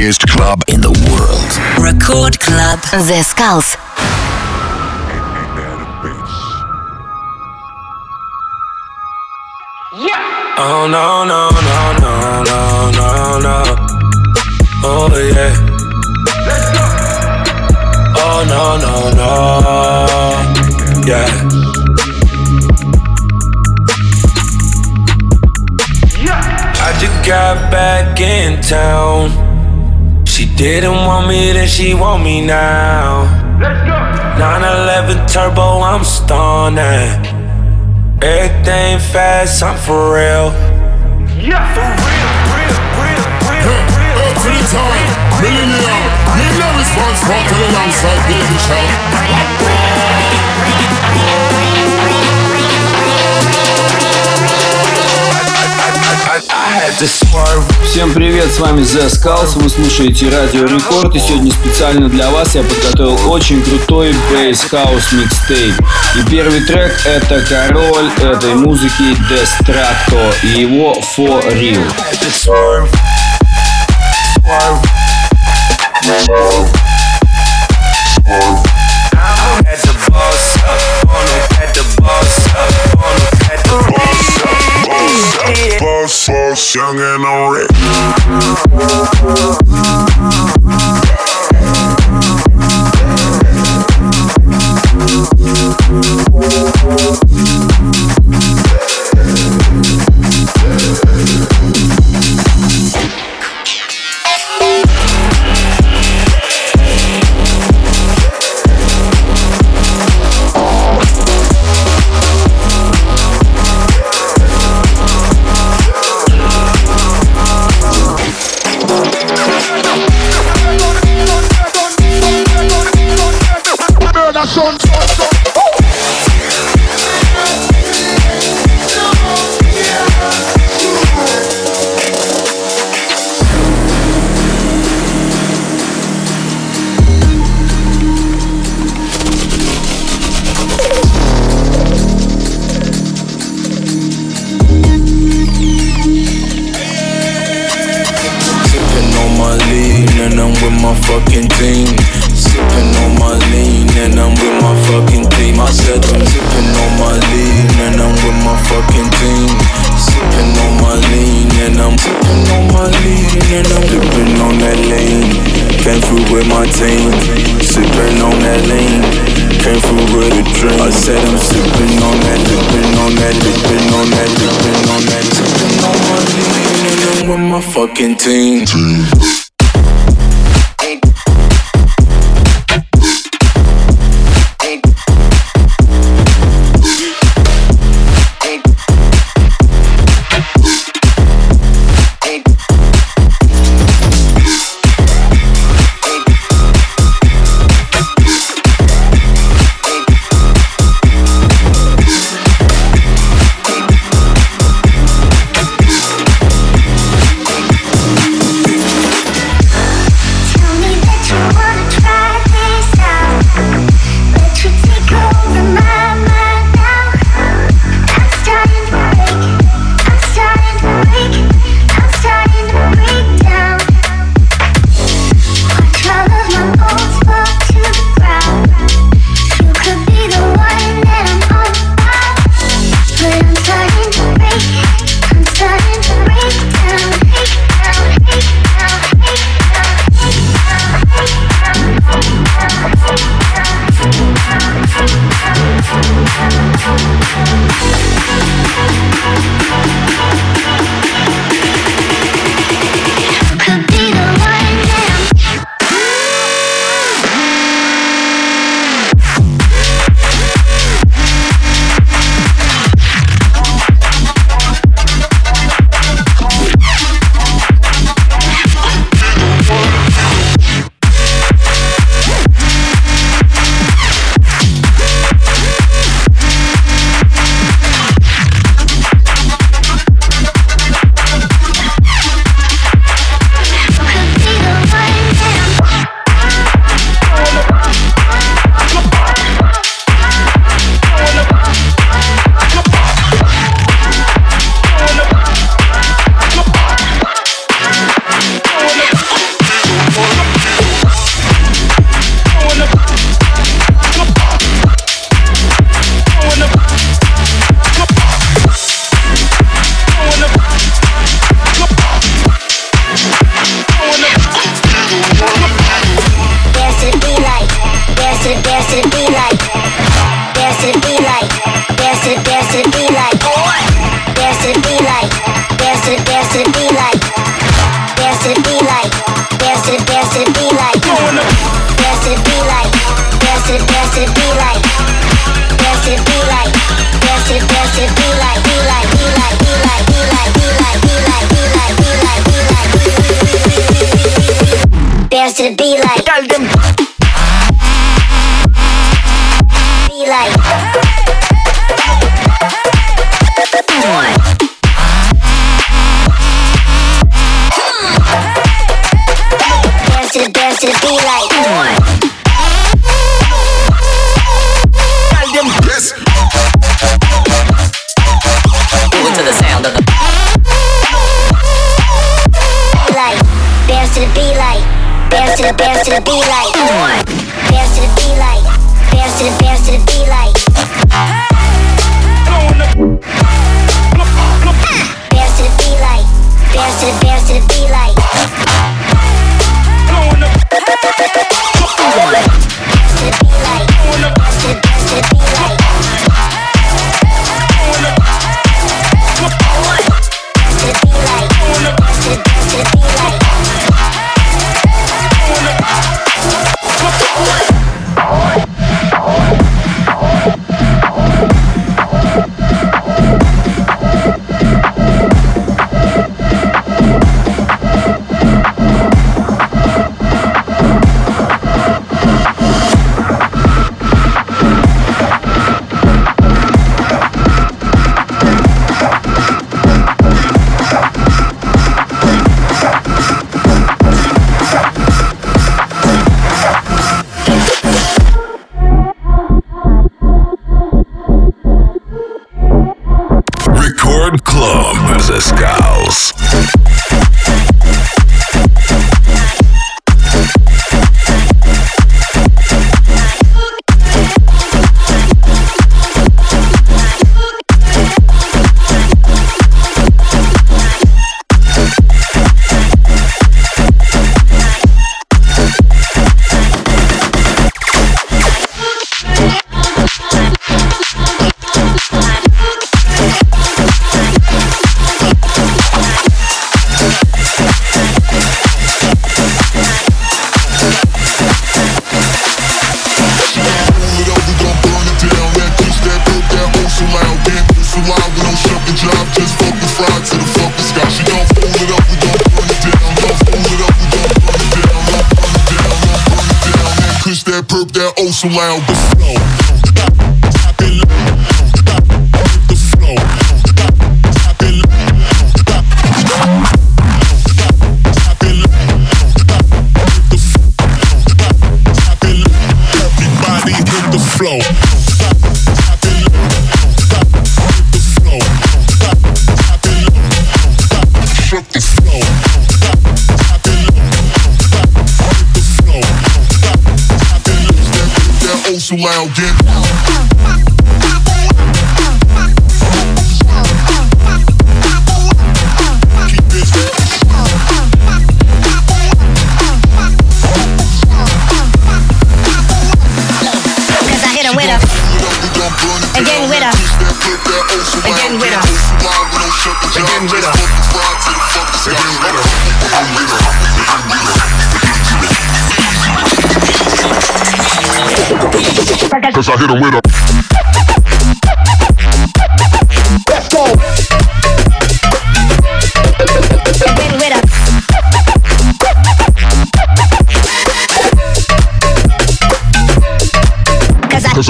biggest club in the world. Record Club. The Skulls. Oh no no no no no no no. Oh yeah. Let's go. Oh no no no. Yeah. I just got back in town. She didn't want me, then she want me now. Let's go. 911 turbo, I'm stunning. Everything fast, I'm for real. Yeah, for real, real, real, real, real. Up to the time, millennium, million response for to the alongside Baby Всем привет, с вами The Skulls, вы слушаете Радио Рекорд, и сегодня специально для вас я подготовил очень крутой бейс хаус микстейп. И первый трек это король этой музыки Destrato и его For Real. At the boss up, on it, at the boss up, on it, Boss, boss, young and fucking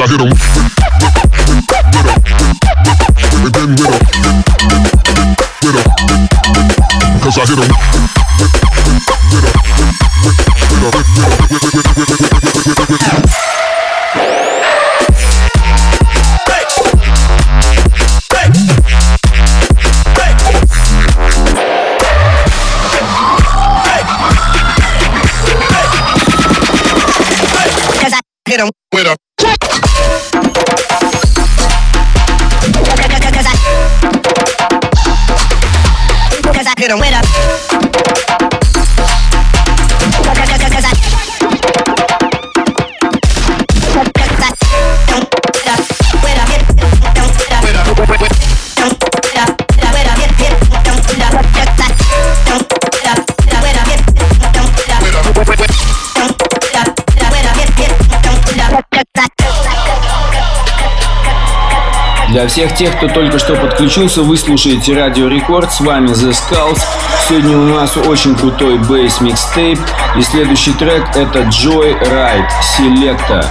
I hit him всех тех, кто только что подключился, вы слушаете Радио Рекорд, с вами The Skulls. Сегодня у нас очень крутой бейс микстейп, и следующий трек это Joy Ride Selecta.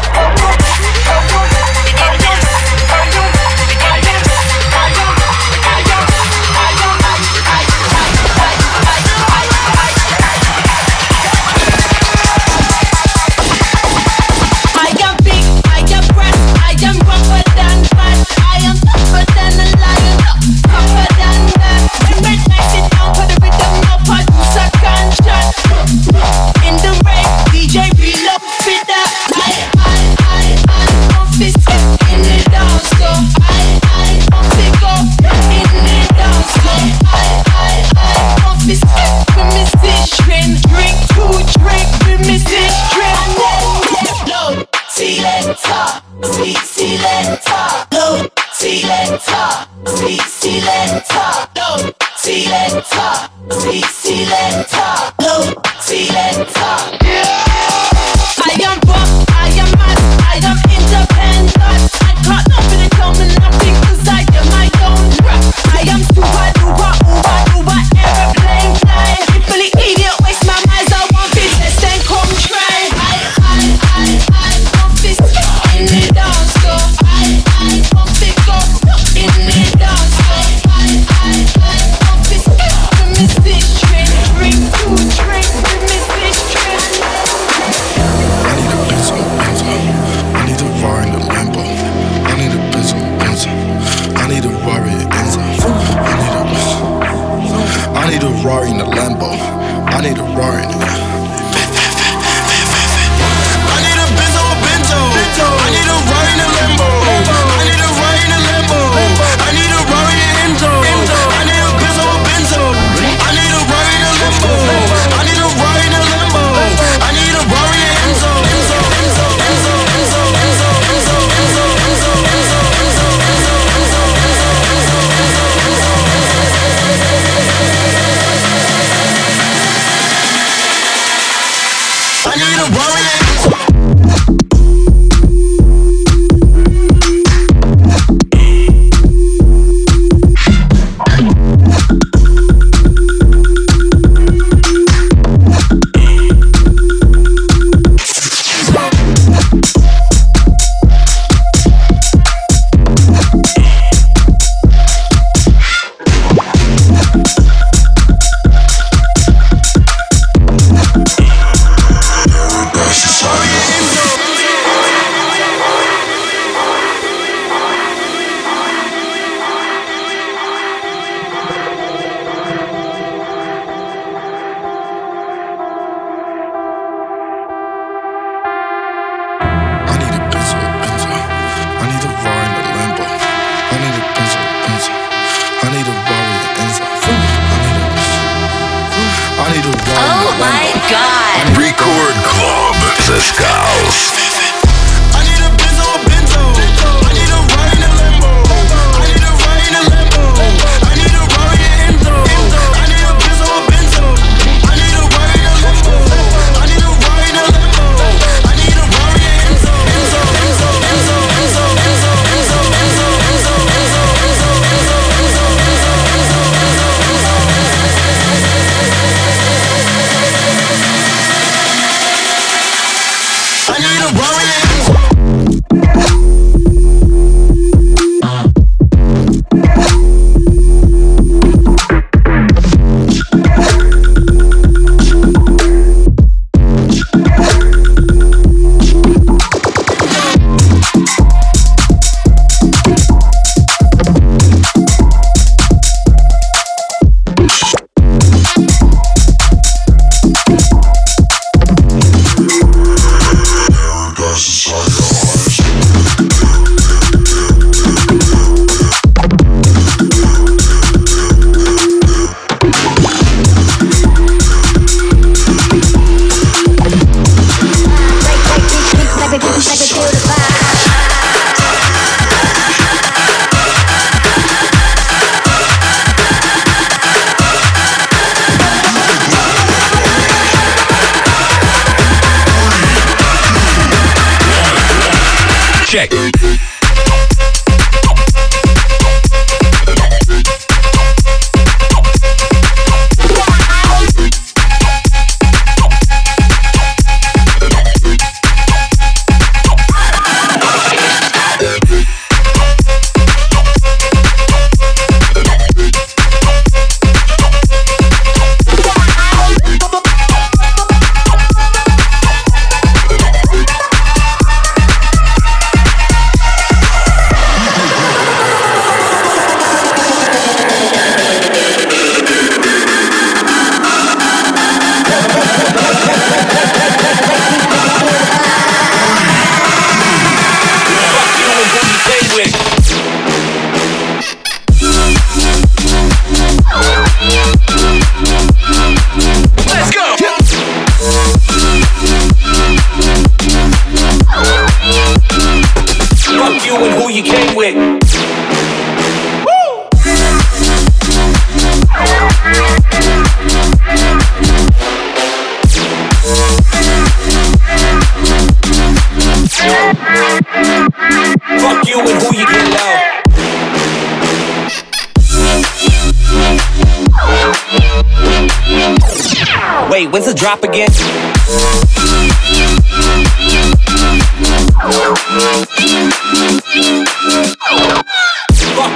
Wait, when's the drop again? Fuck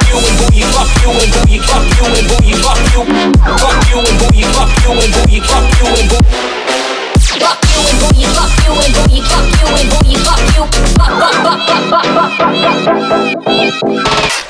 you and you, fuck you and you, fuck you and you, fuck you, fuck you and you, fuck you and you, fuck you and. You fuck you and you, fuck you and you, fuck you and you, fuck you. Fuck, fuck, fuck, fuck, fuck, fuck, fuck,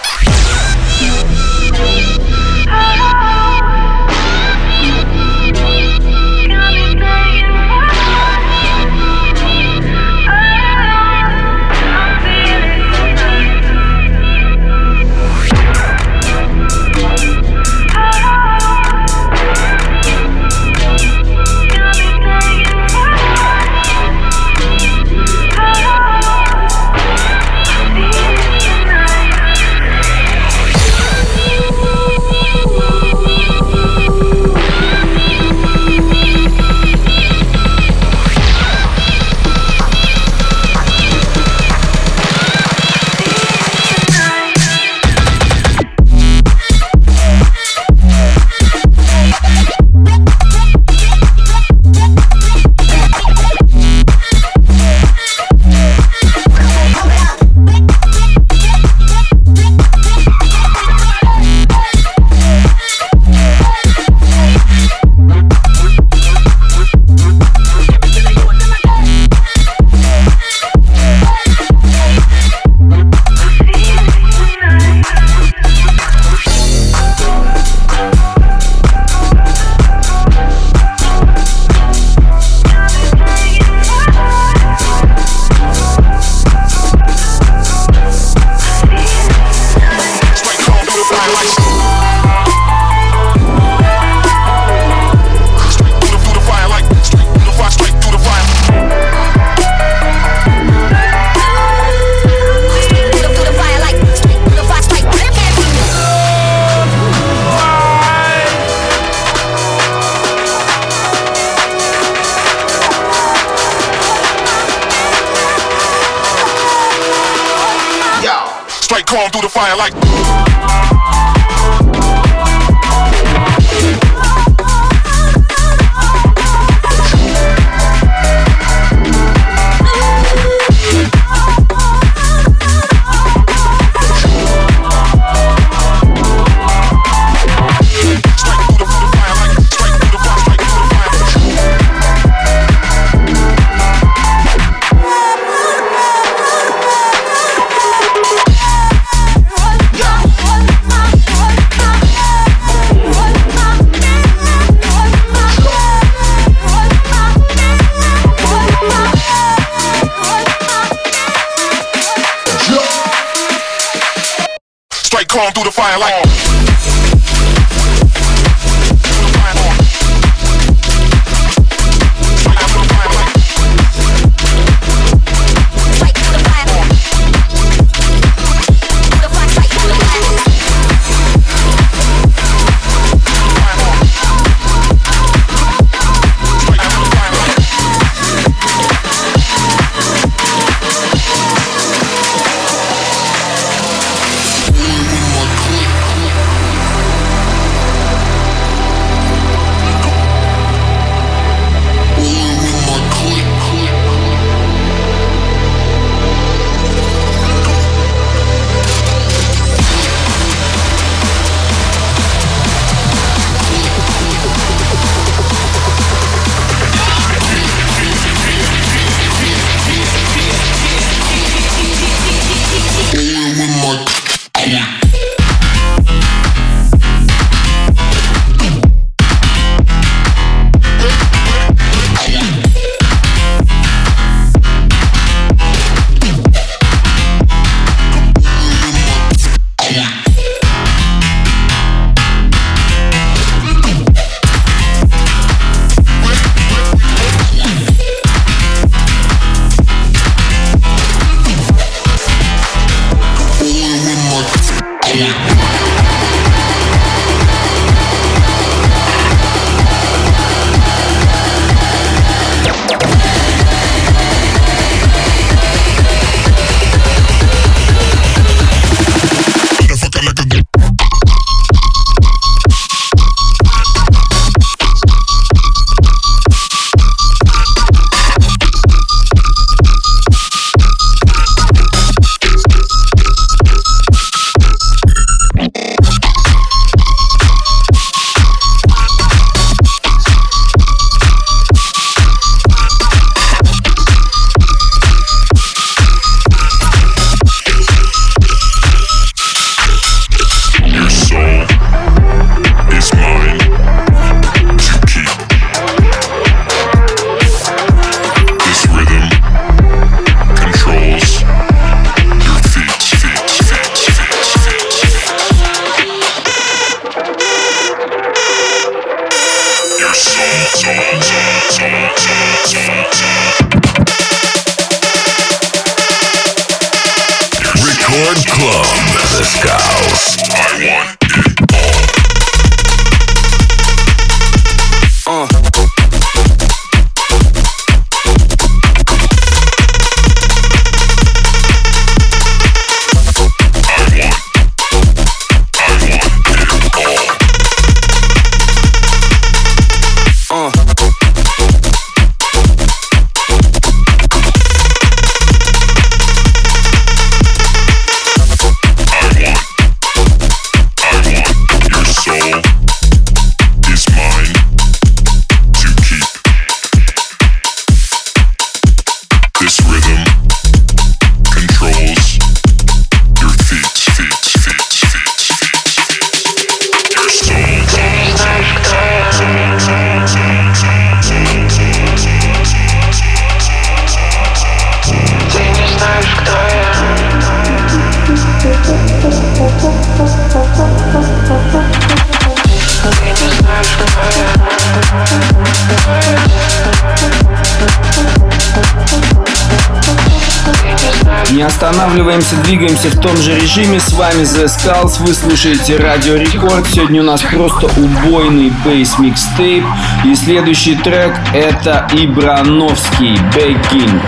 двигаемся в том же режиме. С вами The Skulls, вы слушаете Радио Рекорд. Сегодня у нас просто убойный бейс микстейп. И следующий трек это Ибрановский Бекин.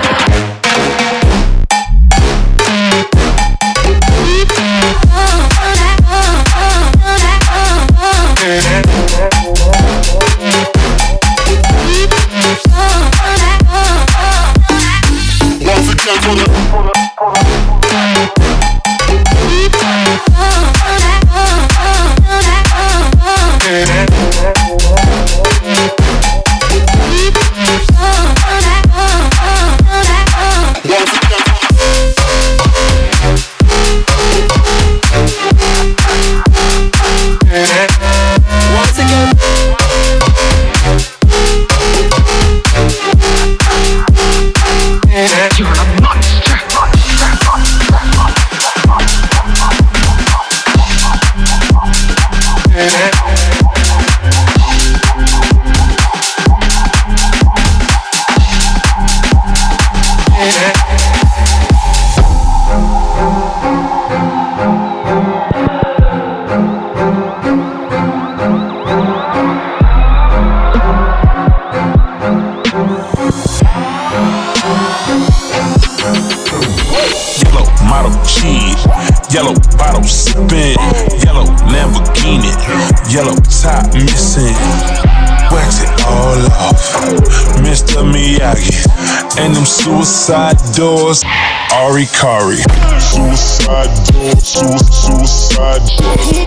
Suicide doors, Ari Kari. Suicide doors, su- suicide doors,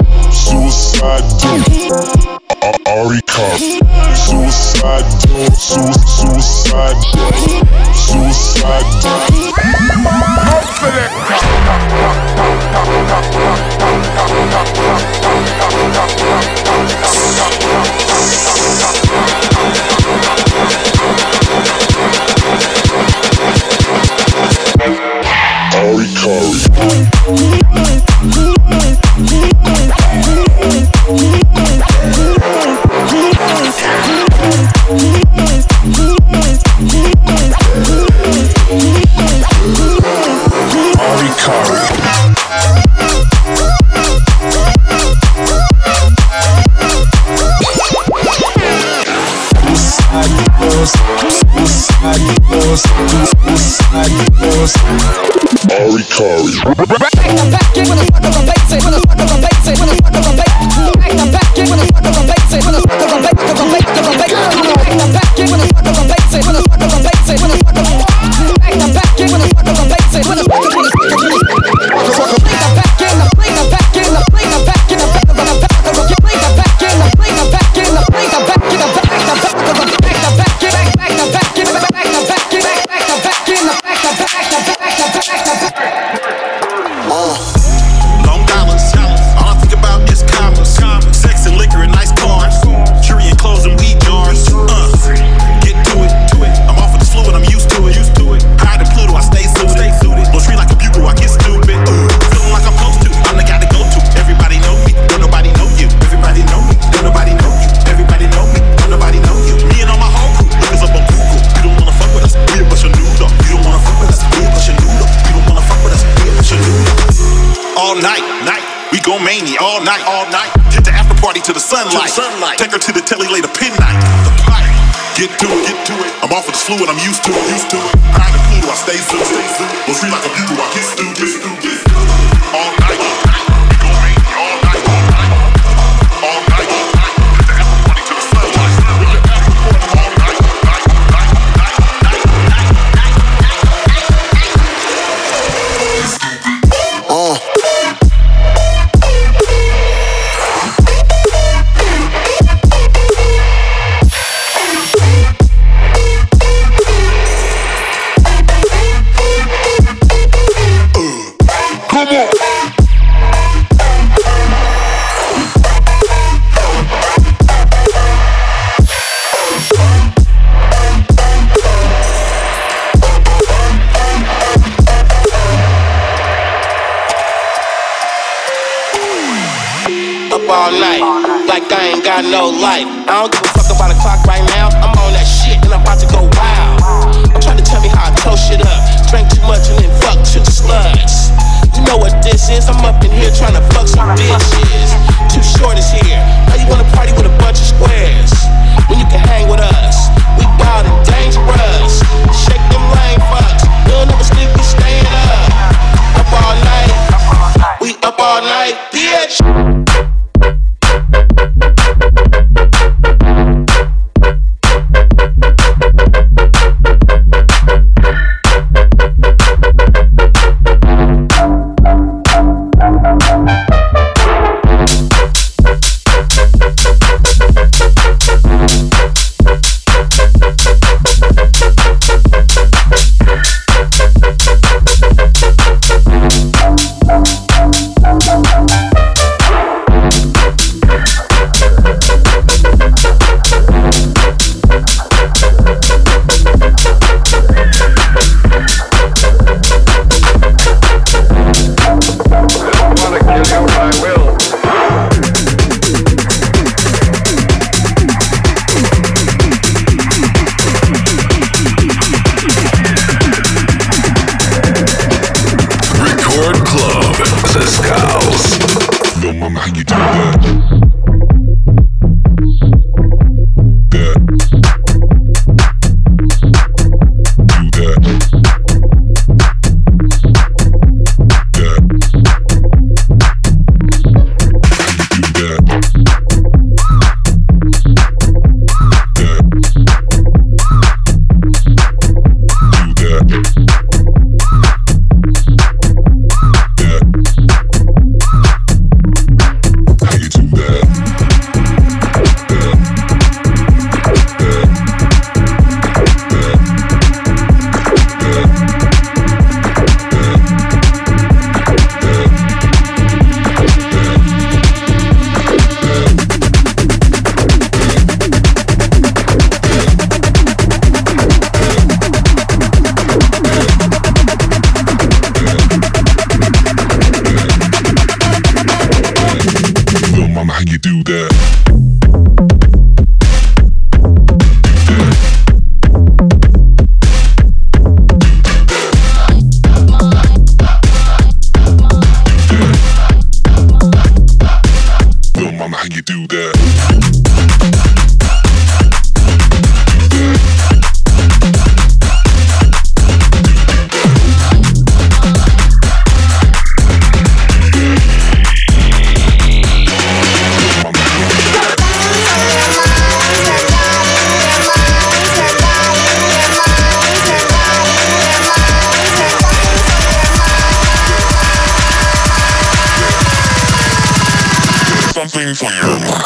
Something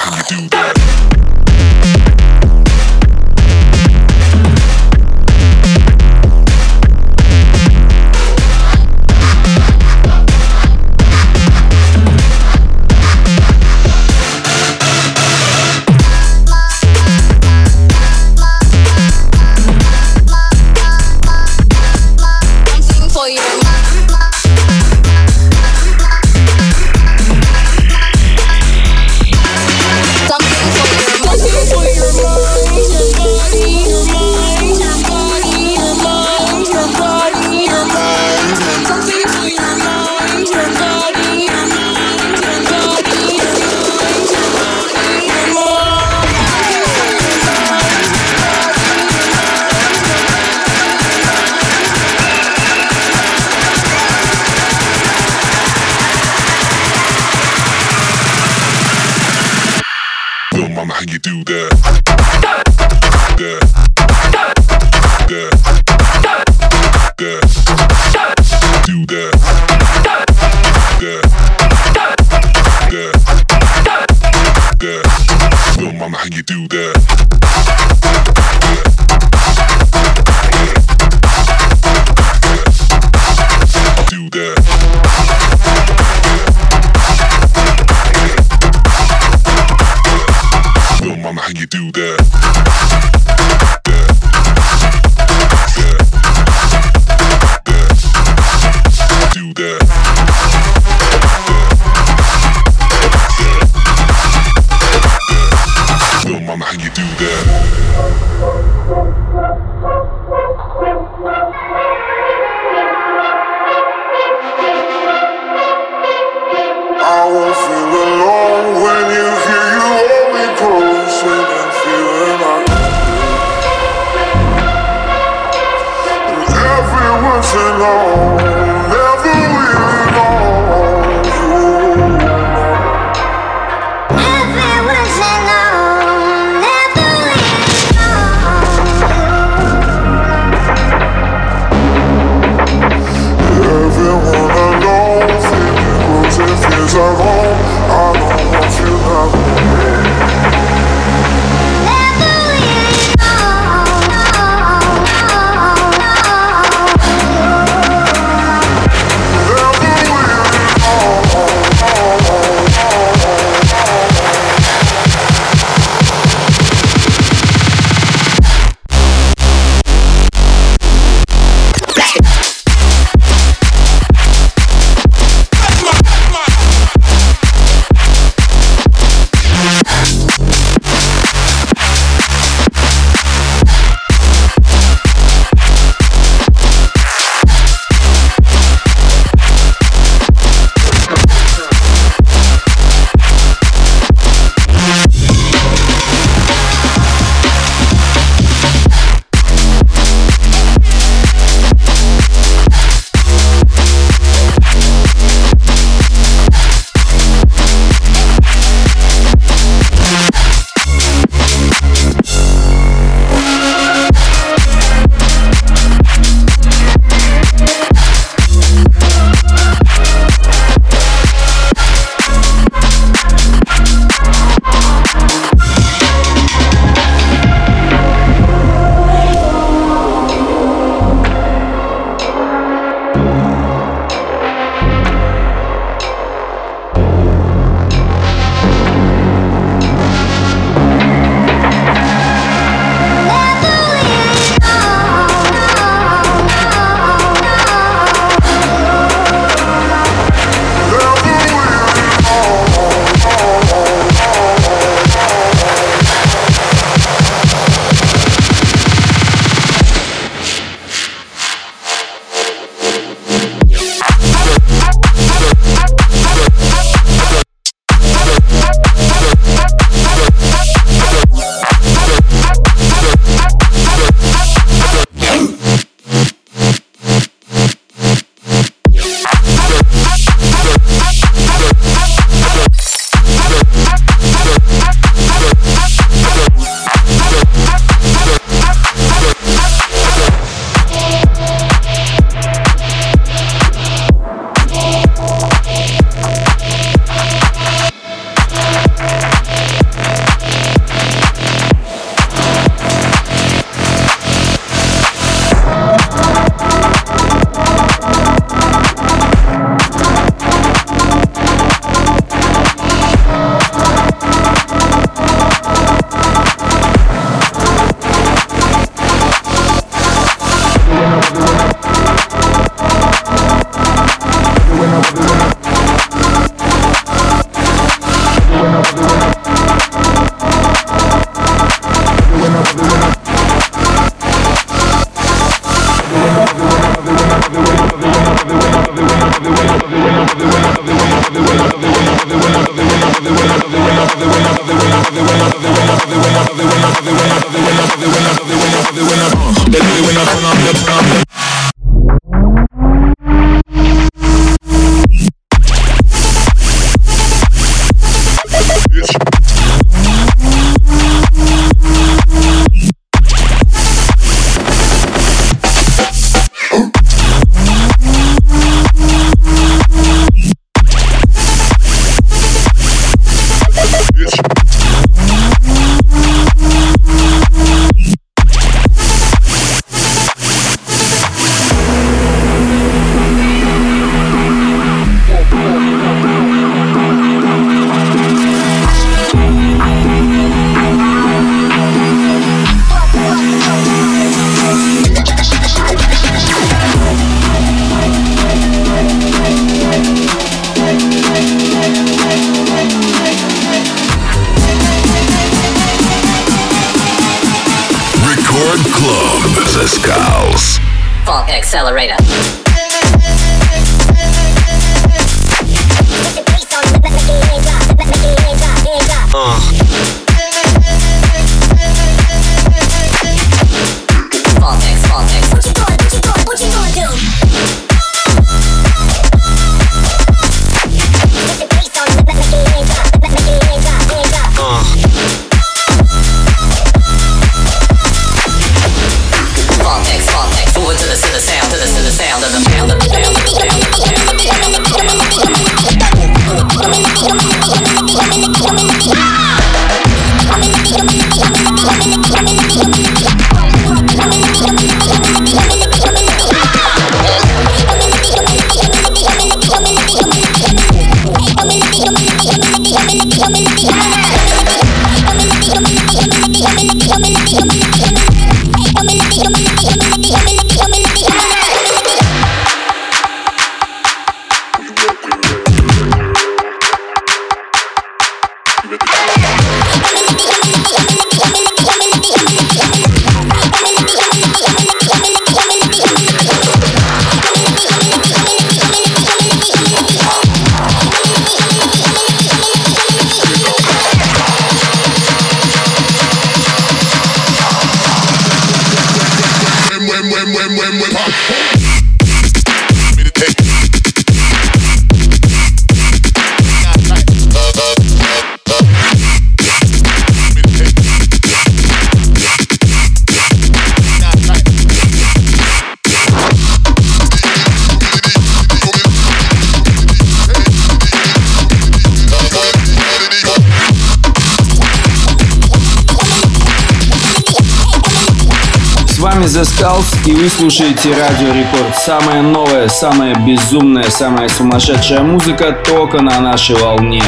вами The Skulls и вы слушаете Радио Рекорд. Самая новая, самая безумная, самая сумасшедшая музыка только на нашей волне.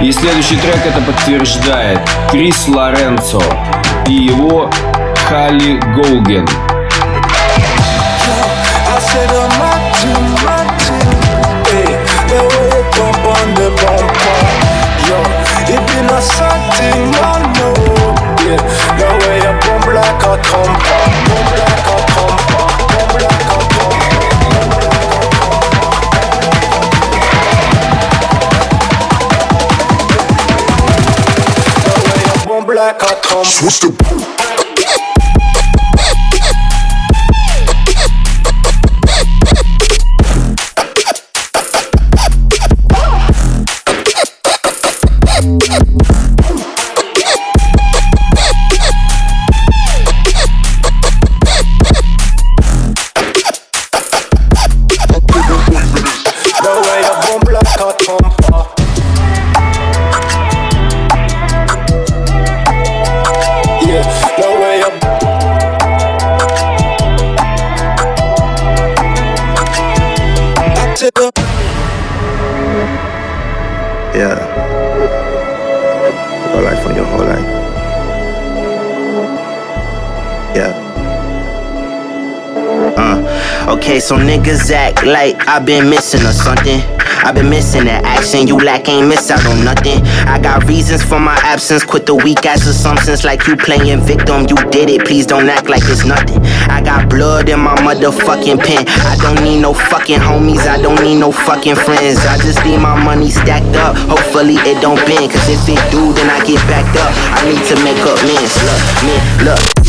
И следующий трек это подтверждает. Крис Лоренцо и его Халли Гоуген. Switch the. Uh, okay, so niggas act like I've been missing or something. I've been missing that action. You lack ain't miss out on nothing. I got reasons for my absence. Quit the weak ass assumptions like you playing victim. You did it. Please don't act like it's nothing. I got blood in my motherfucking pen. I don't need no fucking homies. I don't need no fucking friends. I just need my money stacked up. Hopefully it don't bend. Cause if it do, then I get backed up. I need to make up mens. Look, man, look.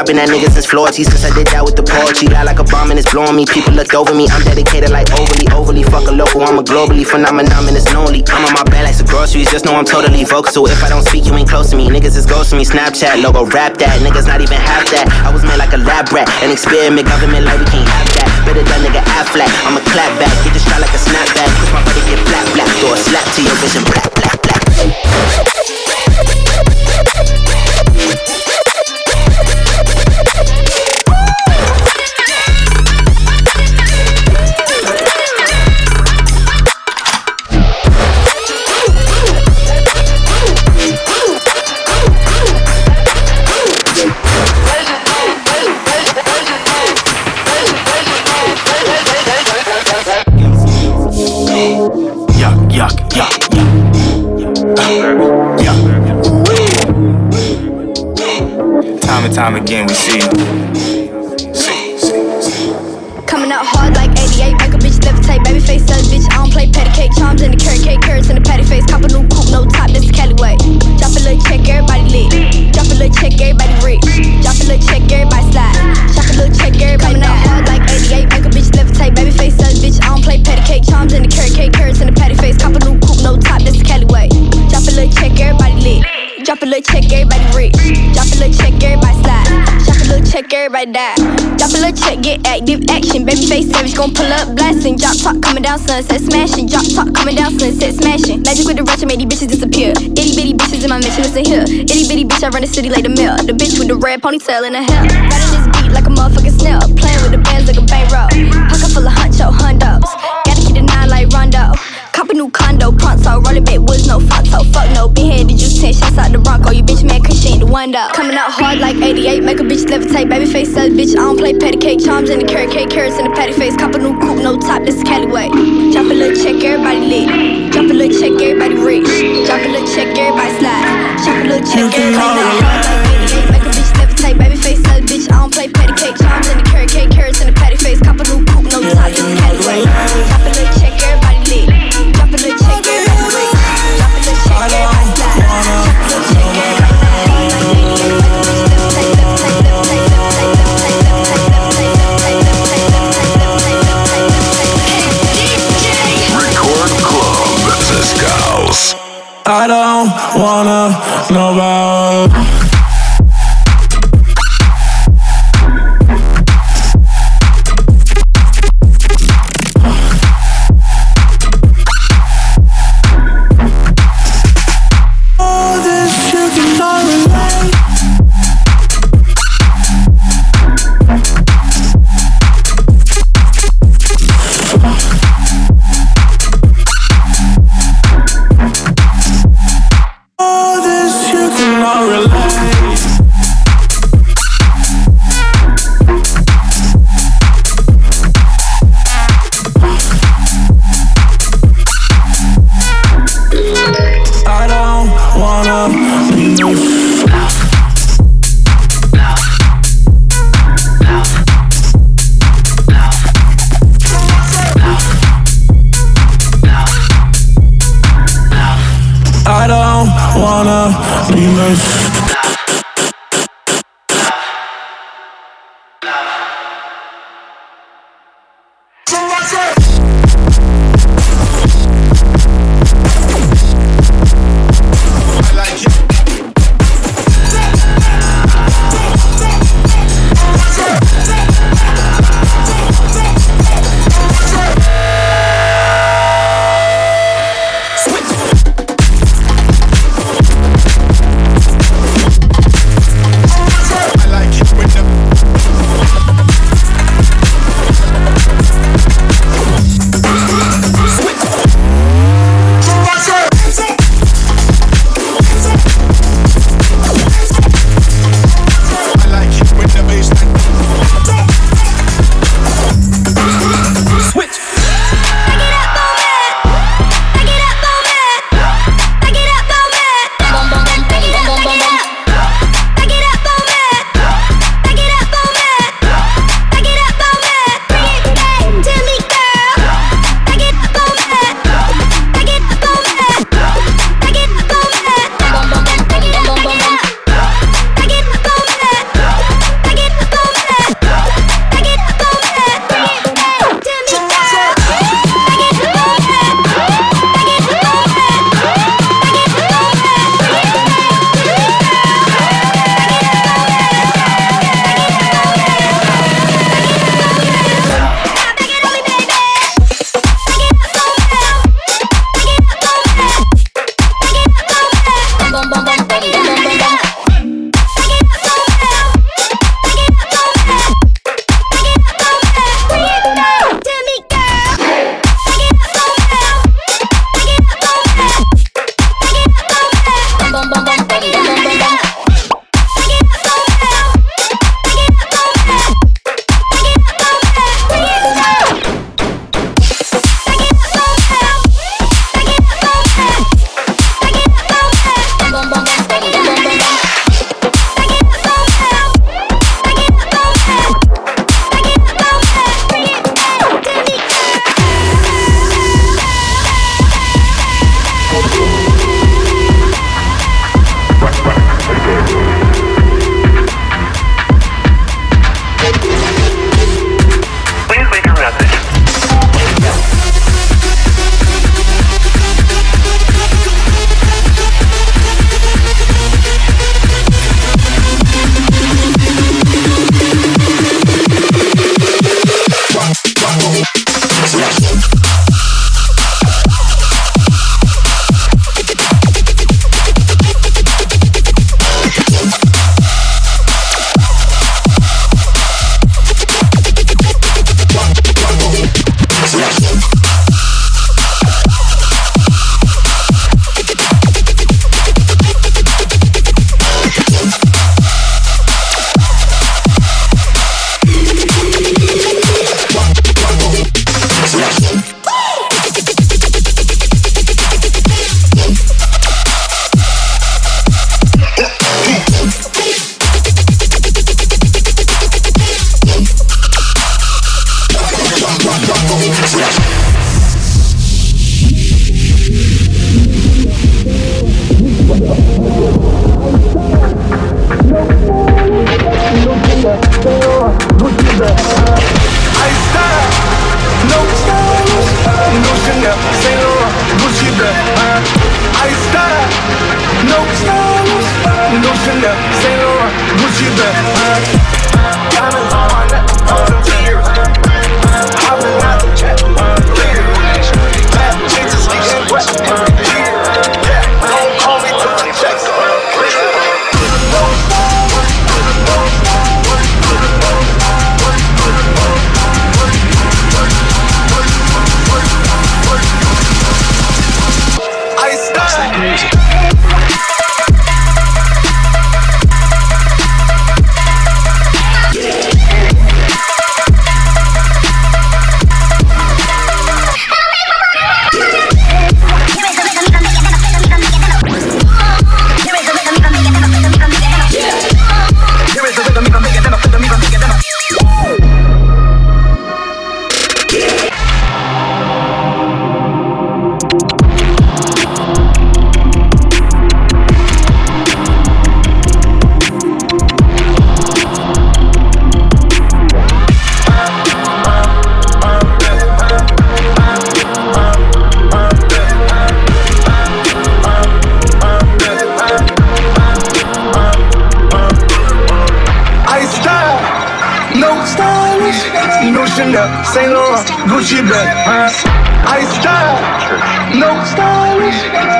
I've been that nigga since Floyd since I did that with the poetry. Lie like a bomb and it's blowing me. People looked over me. I'm dedicated like overly, overly. Fuck a local. I'm a globally phenomenon and it's lonely. I'm on my bed like some groceries. Just know I'm totally vocal. So if I don't speak, you ain't close to me. Niggas is ghost to me. Snapchat logo, rap that. Niggas not even half that. I was made like a lab rat. An experiment government like we can't have that. Better that nigga act flat. I'm a clap back. Get the shot like a snapback. Push my body get flat, black. Throw a slap to your vision. Black, black, black. time again we see. Coming out hard like 88, make a bitch levitate, baby face sell bitch. I don't play patty cake, charms in the carrot cake, carrots in the patty face, cop a new coupe, no top, this Cali way. Drop a little check, everybody lit. Drop a little check, everybody rich. Get active, action. Baby face savage, gon' pull up, blasting. Drop top coming down, sunset smashing. Drop top coming down, sunset smashing. Magic with the ratchet, made these bitches disappear. Itty bitty bitches in my mission, listen here. Itty bitty bitch, I run the city like the mill. The bitch with the red ponytail in the hair. Riding this beat like a motherfucking snail. Playing with the bands like a bankroll. Pocket full of huncho hundos. Gotta keep the nine like Rondo. A new condo, pronto. Rolling bait woods, no fronto. Fuck no, been headed just 10 shots out the Bronco. You bitch man, cause she ain't the one though. Coming out hard like 88, make a bitch levitate. Baby face says, bitch, I don't play patty cake. Charms in the carrot cake, carrots in the patty face. Cop a new coupe, no top, this is Cali way. Drop a little check, everybody lit. Drop a little check, everybody rich. Drop a little check, everybody slide. Drop a little check, everybody hard like 88, make a bitch levitate. Baby face says, bitch, I don't play patty cake. Charms in the carrot cake, carrots in the patty face. Cop a new coupe, no top, this is know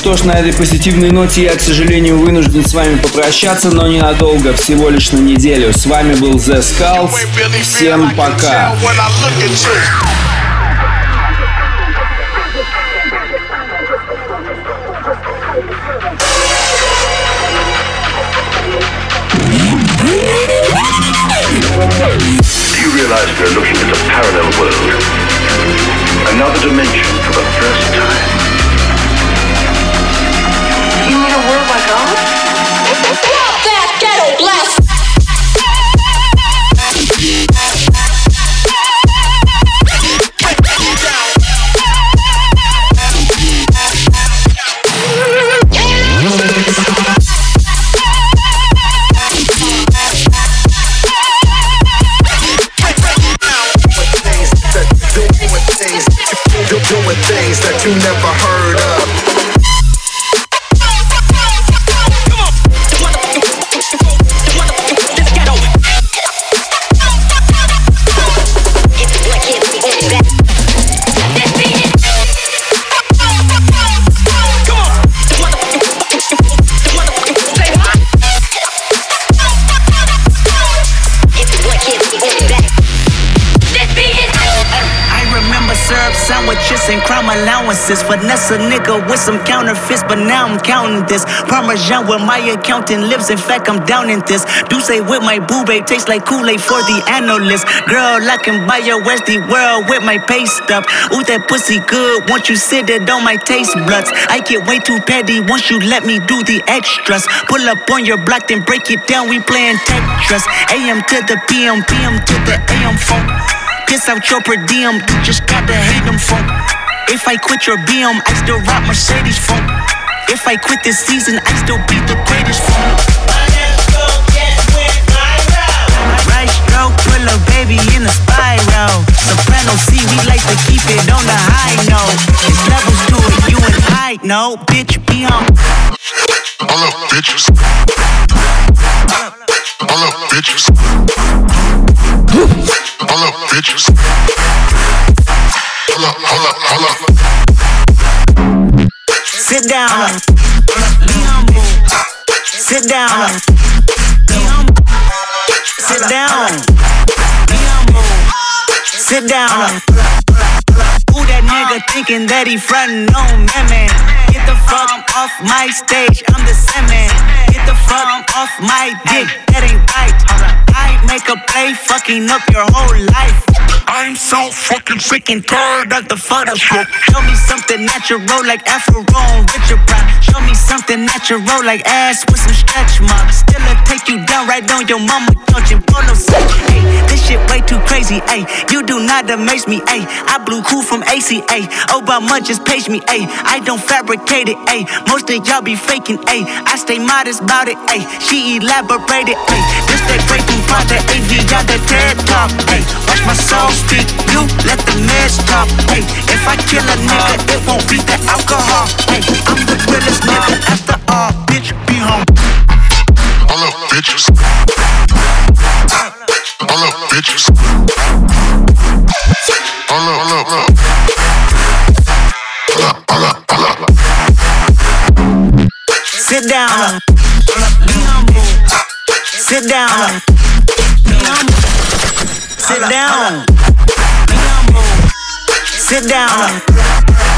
что ж, на этой позитивной ноте я, к сожалению, вынужден с вами попрощаться, но ненадолго, всего лишь на неделю. С вами был The Skulls. Всем пока. Another dimension for the first time. And crime allowances. Finesse a nigga with some counterfeits, but now I'm counting this. Parmesan where my accountant lives. In fact, I'm down in this. Do say with my boo babe tastes like Kool-Aid for the analyst. Girl, I can buy your Westy world with my pay stub. Ooh, that pussy good. Once you sit it on my taste buds. I get way too petty once you let me do the extras. Pull up on your block, then break it down. We playing Tetris. AM to the PM, PM to the AM. Piss out your per diem, you just gotta hate them funk. If I quit your BM, I still rock Mercedes funk. If I quit this season, I still be the greatest funk. Right stroke, pull a baby in a spiral. Soprano C, we like to keep it on the high note. It's levels to it, you and I know. Bitch, be on. All up, bitches. All bitches. Sit down. Sit down. Sit down. Sit down. Who that nigga thinking that he frontin' on me, man? Get the fuck off my stage, I'm the same. Get the fuck off my dick, that ain't right. I make a play, fucking up your whole life. I'm so fucking sick and tired of the Photoshop. Show me something natural like Afro and Richard Pryor. Show me something natural like ass with some stretch marks. Still i take you down right on your mama couch and polo set. Hey, this shit way too crazy. Hey, you do not amaze me. Hey, I blew cool from ACA. Obama just page me. Hey, I don't fabricate it. Hey, most of y'all be faking. Hey, I stay modest about it. Hey, she elaborated. Hey, this that great from the AV, y'all the TED talk. Hey, watch my soul speak. You let the mess talk. Hey, if I kill a nigga, it won't be the alcohol. Hey, I'm the realest nigga after all. Bitch, be home. All up, bitches. All up, bitches. All up, all up, Sit down. Sit down. Sit down. Sit down. swerving in the coupe.